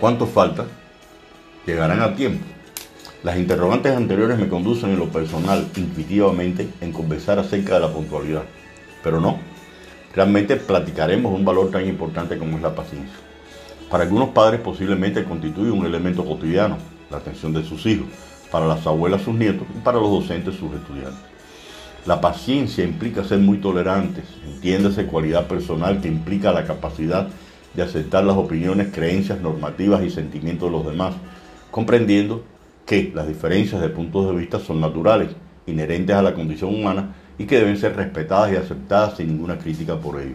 ¿Cuánto falta? ¿Llegarán a tiempo? Las interrogantes anteriores me conducen en lo personal, intuitivamente, en conversar acerca de la puntualidad. Pero no, realmente platicaremos un valor tan importante como es la paciencia. Para algunos padres posiblemente constituye un elemento cotidiano, la atención de sus hijos, para las abuelas sus nietos y para los docentes sus estudiantes. La paciencia implica ser muy tolerantes, entiéndase cualidad personal que implica la capacidad de aceptar las opiniones, creencias, normativas y sentimientos de los demás, comprendiendo que las diferencias de puntos de vista son naturales, inherentes a la condición humana y que deben ser respetadas y aceptadas sin ninguna crítica por ello,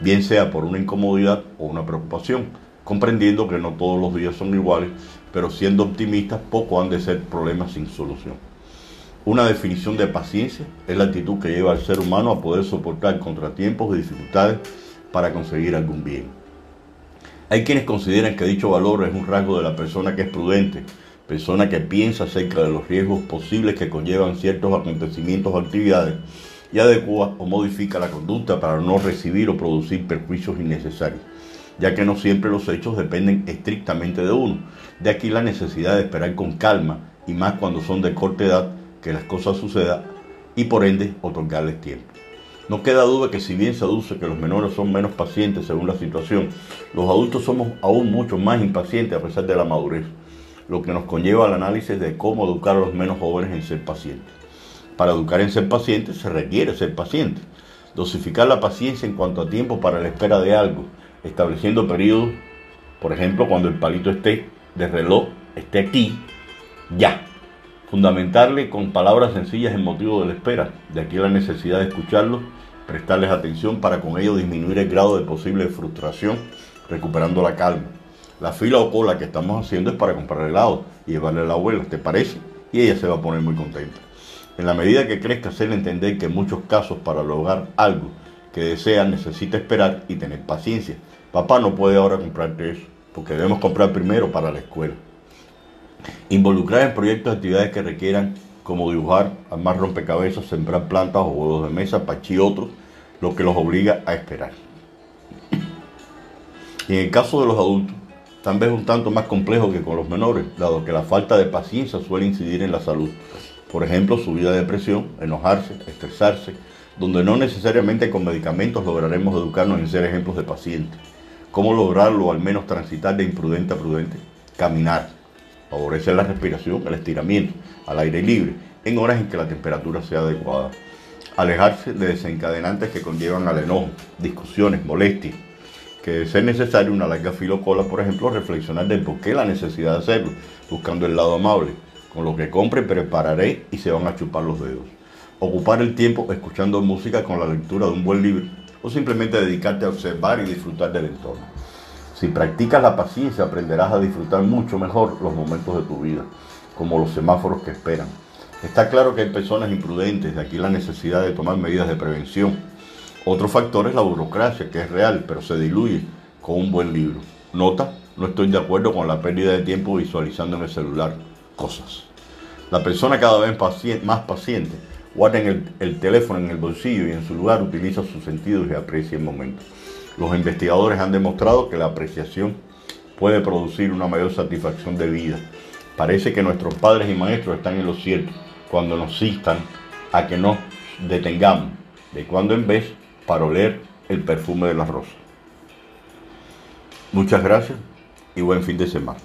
bien sea por una incomodidad o una preocupación, comprendiendo que no todos los días son iguales, pero siendo optimistas, poco han de ser problemas sin solución. Una definición de paciencia es la actitud que lleva al ser humano a poder soportar contratiempos y dificultades para conseguir algún bien. Hay quienes consideran que dicho valor es un rasgo de la persona que es prudente, persona que piensa acerca de los riesgos posibles que conllevan ciertos acontecimientos o actividades y adecua o modifica la conducta para no recibir o producir perjuicios innecesarios, ya que no siempre los hechos dependen estrictamente de uno. De aquí la necesidad de esperar con calma y más cuando son de corta edad que las cosas sucedan y por ende otorgarles tiempo. No queda duda que si bien se aduce que los menores son menos pacientes según la situación, los adultos somos aún mucho más impacientes a pesar de la madurez lo que nos conlleva al análisis de cómo educar a los menos jóvenes en ser pacientes. Para educar en ser pacientes se requiere ser paciente. Dosificar la paciencia en cuanto a tiempo para la espera de algo, estableciendo periodos, por ejemplo, cuando el palito esté de reloj esté aquí, ya. Fundamentarle con palabras sencillas el motivo de la espera, de aquí la necesidad de escucharlos, prestarles atención para con ello disminuir el grado de posible frustración, recuperando la calma la fila o cola que estamos haciendo es para comprar helado y llevarle a la abuela, ¿te parece? Y ella se va a poner muy contenta. En la medida que crezca, hacerle entender que en muchos casos para lograr algo que desea necesita esperar y tener paciencia. Papá no puede ahora comprarte eso, porque debemos comprar primero para la escuela. Involucrar en proyectos de actividades que requieran, como dibujar, armar rompecabezas, sembrar plantas o huevos de mesa, pachi otros, lo que los obliga a esperar. Y en el caso de los adultos, tal vez un tanto más complejo que con los menores, dado que la falta de paciencia suele incidir en la salud. Por ejemplo, subida de presión, enojarse, estresarse, donde no necesariamente con medicamentos lograremos educarnos en ser ejemplos de pacientes. ¿Cómo lograrlo al menos transitar de imprudente a prudente? Caminar. Favorecer la respiración, el estiramiento, al aire libre, en horas en que la temperatura sea adecuada. Alejarse de desencadenantes que conllevan al enojo, discusiones, molestias, que ser necesario una larga filocola, por ejemplo, reflexionar de por qué la necesidad de hacerlo, buscando el lado amable. Con lo que compre prepararé y se van a chupar los dedos. Ocupar el tiempo escuchando música con la lectura de un buen libro o simplemente dedicarte a observar y disfrutar del entorno. Si practicas la paciencia aprenderás a disfrutar mucho mejor los momentos de tu vida, como los semáforos que esperan. Está claro que hay personas imprudentes, de aquí la necesidad de tomar medidas de prevención otro factor es la burocracia, que es real, pero se diluye con un buen libro. Nota, no estoy de acuerdo con la pérdida de tiempo visualizando en el celular cosas. La persona cada vez más paciente guarda el, el teléfono en el bolsillo y en su lugar utiliza sus sentidos y aprecia el momento. Los investigadores han demostrado que la apreciación puede producir una mayor satisfacción de vida. Parece que nuestros padres y maestros están en lo cierto cuando nos instan a que nos detengamos de cuando en vez para oler el perfume de la rosa. Muchas gracias y buen fin de semana.